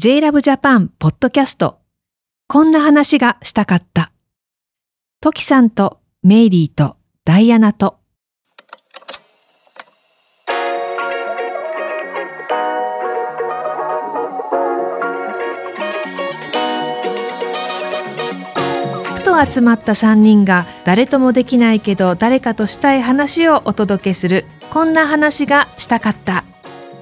JLove Japan ポッドキャストこんな話がしたかった。トキさんとメイリーとダイアナと。ふと集まった3人が誰ともできないけど誰かとしたい話をお届けする。こんな話がしたかった。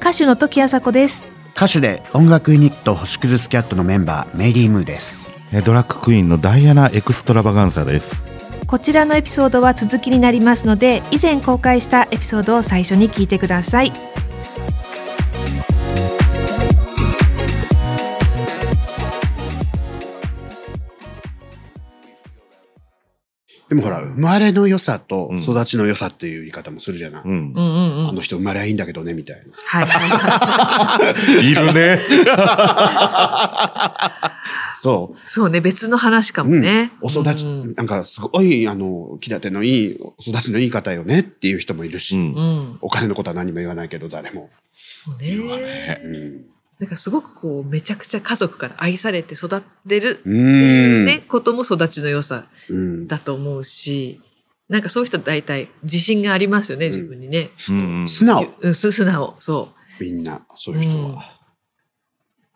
歌手の時あさこです。歌手で音楽ユニット星屑スキャットのメンバーメイリー・ムーです。えドラッグクイーンのダイアナ・エクストラバガンサです。こちらのエピソードは続きになりますので以前公開したエピソードを最初に聞いてくださいでもほら生まれの良さと育ちの良さっていう言い方もするじゃない、うん。うんうんうん。あの人生まれはいいんだけどねみたいな。はいはいいるね。そそうね別の話かう、うん。もね、お育ち、うんなんかすごいあの気立てのいいお育ちのいい方よねっていう人もいるし、うん。うんお金のことは何も言わないけど誰も、そういるわねね。うんなんかすごくこうめちゃくちゃ家族から愛されて育ってるってういうん。ね、ことも育ちの良さうん。だと思うしなんかそういう人大体自信がありますよね自分にね、素直。うん、す素直。そう。みんなそういう人は、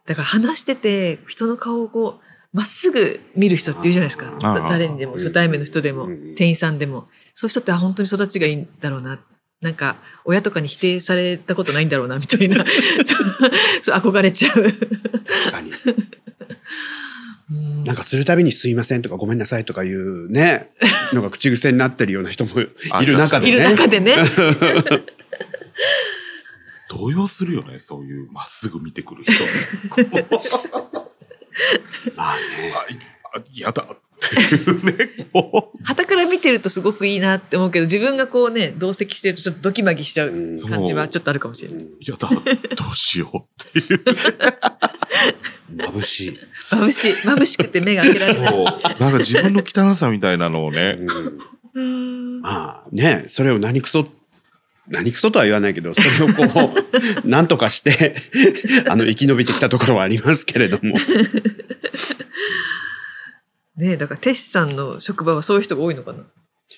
だから話してて人の顔をこうまっすぐ見る人っているじゃないですか。誰にでもうん。初対面の人でもうん。店員さんでも。そういう人ってあ本当に育ちがいいんだろうななんか親とかに否定されたことないんだろうなみたいな そうそう憧れちゃう。確かにうんなんかするたびにすいませんとかごめんなさいとかいうね、のが口癖になってるような人もいる中でね。いる中でね。動揺するよねそういうまっすぐ見てくる人 まあね。あいやだっていうねこてるとすごくいいなって思うけど自分がこうね同席してるとちょっとドキマギしちゃううん感じはちょっとあるかもしれない。うんやだどうしようっていう 眩しい。眩しい眩しくて目が開けられない。なんか自分の汚さみたいなのをねうんうんまあね、それを何クソ、何クソとは言わないけど、それをこう、なんとかして、あの、生き延びてきたところはありますけれども。ねえだからテシさんの職場はそういう人が多いのかな？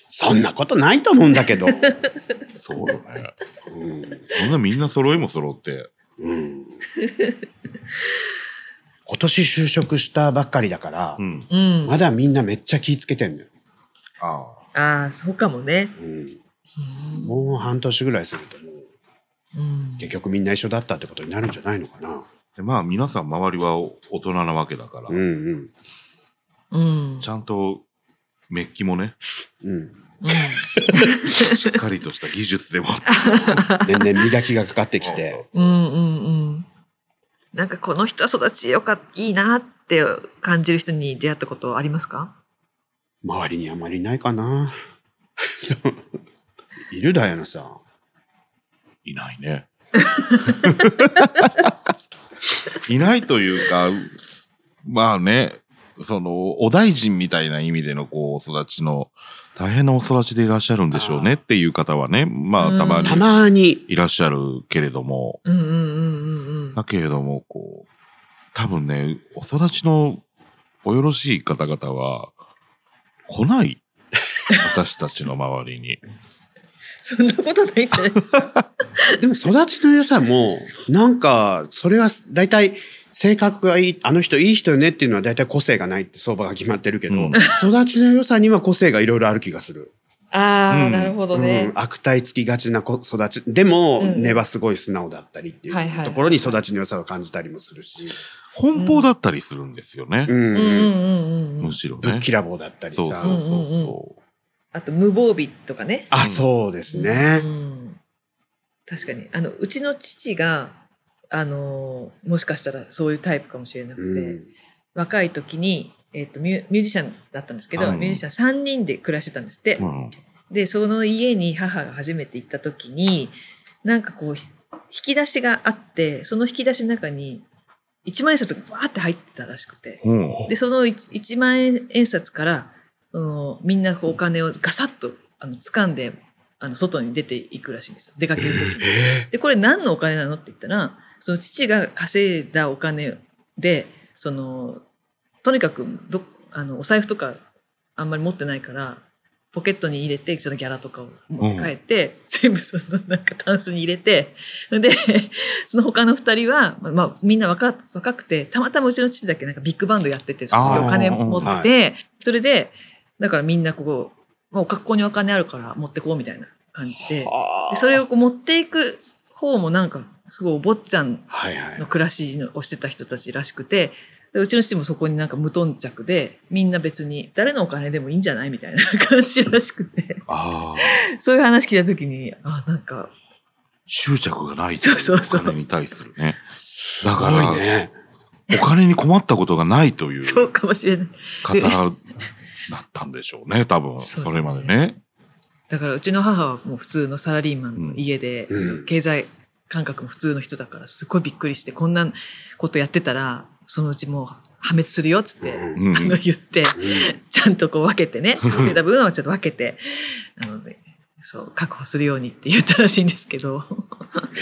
そんなことないと思うんだけど。そうよねうんそんなみんな揃いも揃ってうん今年就職したばっかりだからう、んうん。まだみんなめっちゃ気ぃつけてんのよ。あああそうかもね。うんうんもう半年ぐらいするともううん結局みんな一緒だったってことになるんじゃないのかな。あでまあ皆さん周りは大人なわけだから、うんうんうんちゃんとメッキもねうん。うんしっかりとした技術でも年々 磨きがかかってきて。うんうんうん。なんかこの人は育ちよかっいいなって感じる人に出会ったことありますか？周りにあまりいないかな。いるだよなさ。いないね。いないというか、まあね、その、お大臣みたいな意味でのこう、お育ちの、大変なお育ちでいらっしゃるんでしょうねっていう方はね、まうんあたまにたまに。いらっしゃるけれども、うんうんうんうんうん。だけれども、こう、多分ね、お育ちのおよろしい方々は、来ない。私たちの周りに。そんなことないんじゃないですか。でも育ちの良さも、なんか、それは大体、性格がいい、あの人いい人よねっていうのは大体個性がないって相場が決まってるけど、うん育ちの良さには個性がいろいろある気がする。ああ、うんなるほどねうん。悪態つきがちな子育ち。でも、うん根はすごい素直だったりっていうところに育ちの良さを感じたりもするし、奔放だったりするんですよね。うんうんうんうんうんむ。しろね。ぶっきらぼうだったりさ。そうそうそうそあと無防備とかね。あ、そうですねう。ん確かにあのうちの父があのもしかしたらそういうタイプかもしれなくて、うん若い時に、えっとミュミュージシャンだったんですけど、うんミュージシャン3人で暮らしてたんですって。う。うん。でその家に母が初めて行った時になんかこうひ引き出しがあってその引き出しの中に1万円札がバーって入ってたらしくてうん。でその 1, 万円札からそのみんなこうお金をガサッとあの掴んであの外に出ていくらしいんですよ出かける時に。でこれ何のお金なのって言ったらその父が稼いだお金でそのとにかくどあのお財布とかあんまり持ってないからポケットに入れてちょっとギャラとかを持って帰って、全部そのなんかタンスに入れてでその他の二人は、まあまあ、みんな若若くてたまたまうちの父だけなんかビッグバンドやっててそお金持ってあて、それでだからみんなここもう学校にお金あるから持ってこうみたいな感じで。はあ。でそれをこう持っていく方もなんかすごいお坊ちゃんの暮らしをしてた人たちらしくてでうちの父もそこになんか無頓着でみんな別に誰のお金でもいいんじゃないみたいな感じらしくてああ。そういう話聞いた時にあなんか執着がないというそうそうそうお金に対するね。すだかごいら、ね。お金に困ったことがないというそうかもしれない方だったんでしょうね、多分。そうそれまでね。だからうちの母はもう普通のサラリーマンの家で、うん経済感覚も普通の人だからすごいびっくりしてこんなことやってたらそのうちもう破滅するよっつって、うんうんあの言って。うんちゃんとこう分けてね、稼いだ分はちょっと分けて、なので、そう、確保するようにって言ったらしいんですけど。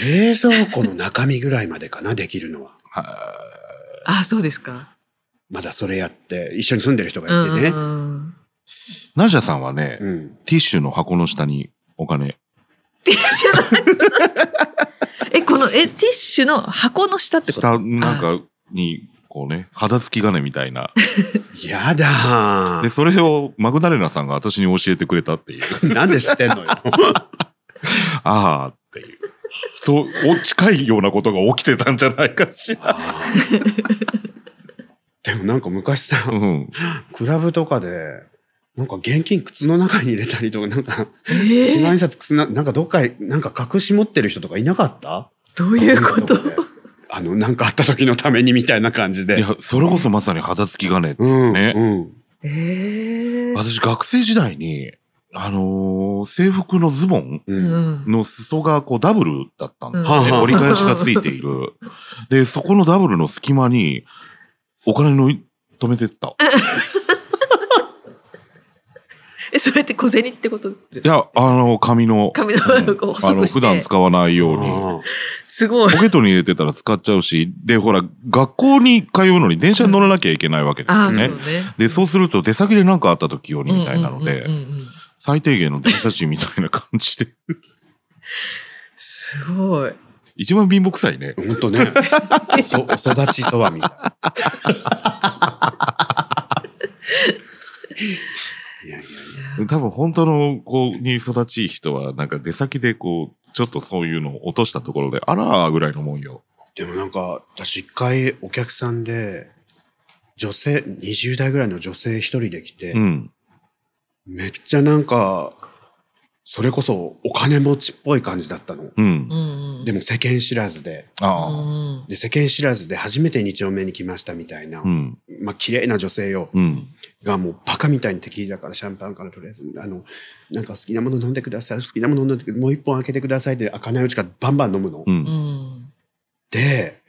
冷蔵庫の中身ぐらいまでかな、できるのは。はあ、そうですか。まだそれやって、一緒に住んでる人うがいてね。ん。ナジャさんはね、うん。ティッシュの箱の下にお金。ティッシュのえ、この、え、ティッシュの箱の下ってこと？下なんかに、こうね、肌付き金みたいな。やだで、それをマグダレナさんが私に教えてくれたっていう。ー。なんで知ってんのよ。ああっていう。そう、お近いようなことが起きてたんじゃないかしら。でもなんか昔さ、うん。クラブとかで、なんか現金靴の中に入れたりとか、なんか、えー一万円札靴な、なんかどっかへ、なんか隠し持ってる人とかいなかった？どういうこと？あの、なんかあった時のためにみたいな感じで。いや、それこそまさに肌付き金。うん。ねうん。えー私学生時代に、あのー制服のズボンう。うんん。の裾がこうダブルだったんだよね。うん折り返しがついている。で、そこのダブルの隙間にお金のい止めてった。え、それって小銭ってこと？いや、あの、紙の。紙のこうあの、細くして普段使わないように。あすごいポ。ケットに入れてたら使っちゃうし、で、ほら、学校に通うのに電車に乗らなきゃいけないわけですよねう。ね。で、そうすると出先で何かあった時用にみたいなので最低限の電車賃みたいな感じで。すごい。一番貧乏くさいね。あ。ほんとね。そ、お育ちとはみたいな。いやいやいや。多分本当の子に育ちいい人は、なんか出先でこう、ちょっとそういうのを落としたところで、あらーぐらいのもんよ。でもなんか、私一回お客さんで、女性、20代ぐらいの女性一人で来て、うん。めっちゃなんか、それこそお金持ちっぽい感じだったの。うん。でも世間知らずで。で、世間知らずで初めて2丁目に来ましたみたいな。うん。まあ、綺麗な女性よ。うん。がもうバカみたいにテキーラからシャンパンからとりあえず、あの、なんか好きなもの飲んでください。好きなもの飲んでください。もう一本開けてくださいで開かないうちからバンバン飲むの。う。うんん。で、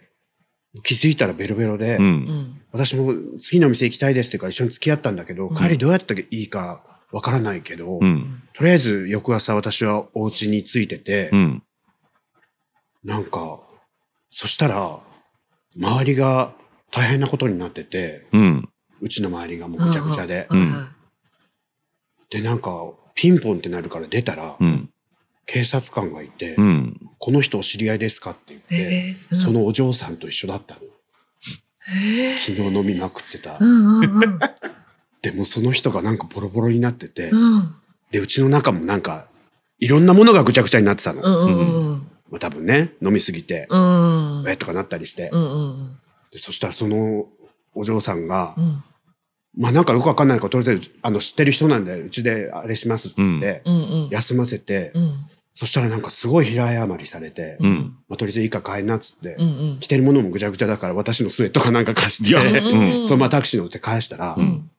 気づいたらベロベロで、う。うんん。私も次の店行きたいですっていうから一緒に付き合ったんだけど、うん帰りどうやったらいいかわからないけど、うん。とりあえず翌朝私はお家に着いてて、うん。なんか、そしたら、周りが大変なことになってて、うん。うちの周りがもうぐちゃぐちゃで。うんはで、なんか、ピンポンってなるから出たら、うん。警察官がいて、うん。この人お知り合いですかって言って、えーそのお嬢さんと一緒だったの。えー昨日飲みまくってたう。んうんうんでもその人がなんかボロボロになってて、うん。で、うちの中もなんか、いろんなものがぐちゃぐちゃになってたの。うんうんうん。まあ多分ね、飲みすぎて、うん。えっとかなったりして。うんうんでそしたらそのお嬢さんが、うん。まあなんかよくわかんないから、とりあえず、あの、知ってる人なんで、うちであれしますって言って、うん。うん休ませて、うん。そしたらなんかすごい平謝りされて、うん。まあとりあえずいいか帰んなっつって、うんうん。着てるものもぐちゃぐちゃだから私のスウェットかなんか貸しいやて、うん。そのままタクシー乗って返したら、うん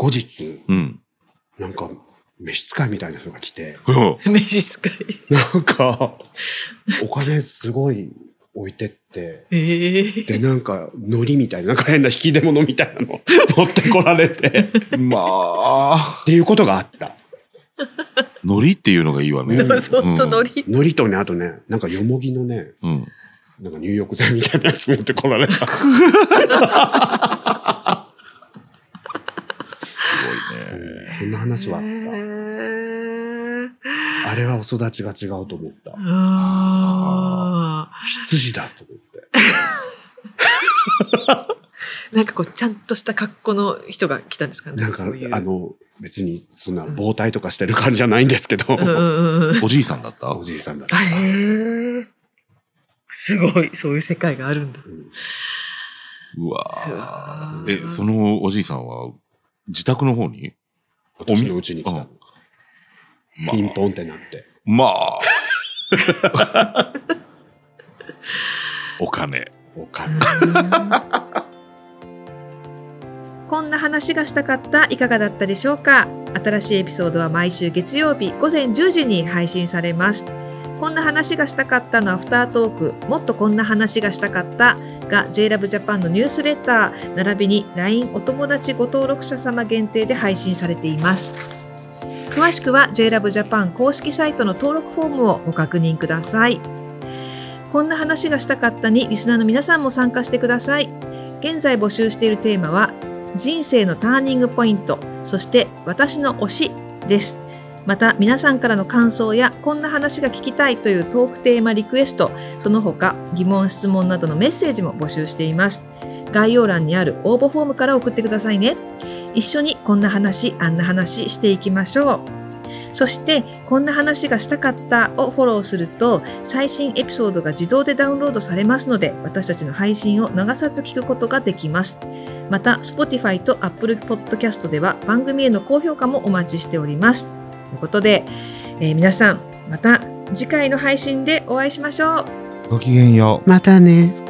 後日、うん。なんか、召使いみたいな人が来て、うん。飯使いなんか、お金すごい置いてって、ええで、なんか、海苔みたいな、なんか変な引き出物みたいなの 持ってこられて、っまあ、ていうことがあった。海苔っていうのがいいわね。うんそうそう海苔海苔とね、あとね、なんかよもぎのね、うん。なんか入浴剤みたいなやつ持ってこられた。すごいね。そんな話はあった。あれはお育ちが違うと思った。あ羊だと思って。ー なんかこう、ちゃんとした格好の人が来たんですかね。なんかあ、の別にそんな防体とかしてる感じじゃないんですけど。おじいさんだった？おじいさんだった。すごい、そういう世界があるんだ。うんうわえ、そのおじいさんは自宅の方に？私の家に来たの。まあピンポンってなって。まあ。お金。お金。こんな話がしたかったいかがだったでしょうか？新しいエピソードは毎週月曜日午前10時に配信されますこんな話がしたかったのアフタートーク。もっとこんな話がしたかった。が JLove Japan のニュースレター並びに LINE お友達ご登録者様限定で配信されています。詳しくは JLove Japan 公式サイトの登録フォームをご確認ください。こんな話がしたかったにリスナーの皆さんも参加してください。現在募集しているテーマは人生のターニングポイント。そして私の推しです。また皆さんからの感想やこんな話が聞きたいというトークテーマリクエストその他疑問質問などのメッセージも募集しています。概要欄にある応募フォームから送ってくださいね。一緒にこんな話あんな話していきましょう。そしてこんな話がしたかったをフォローすると最新エピソードが自動でダウンロードされますので私たちの配信を逃さず聞くことができます。また Spotify と Apple Podcast では番組への高評価もお待ちしております。いうことで、えー皆さんまた次回の配信でお会いしましょうごきげんよう。またね。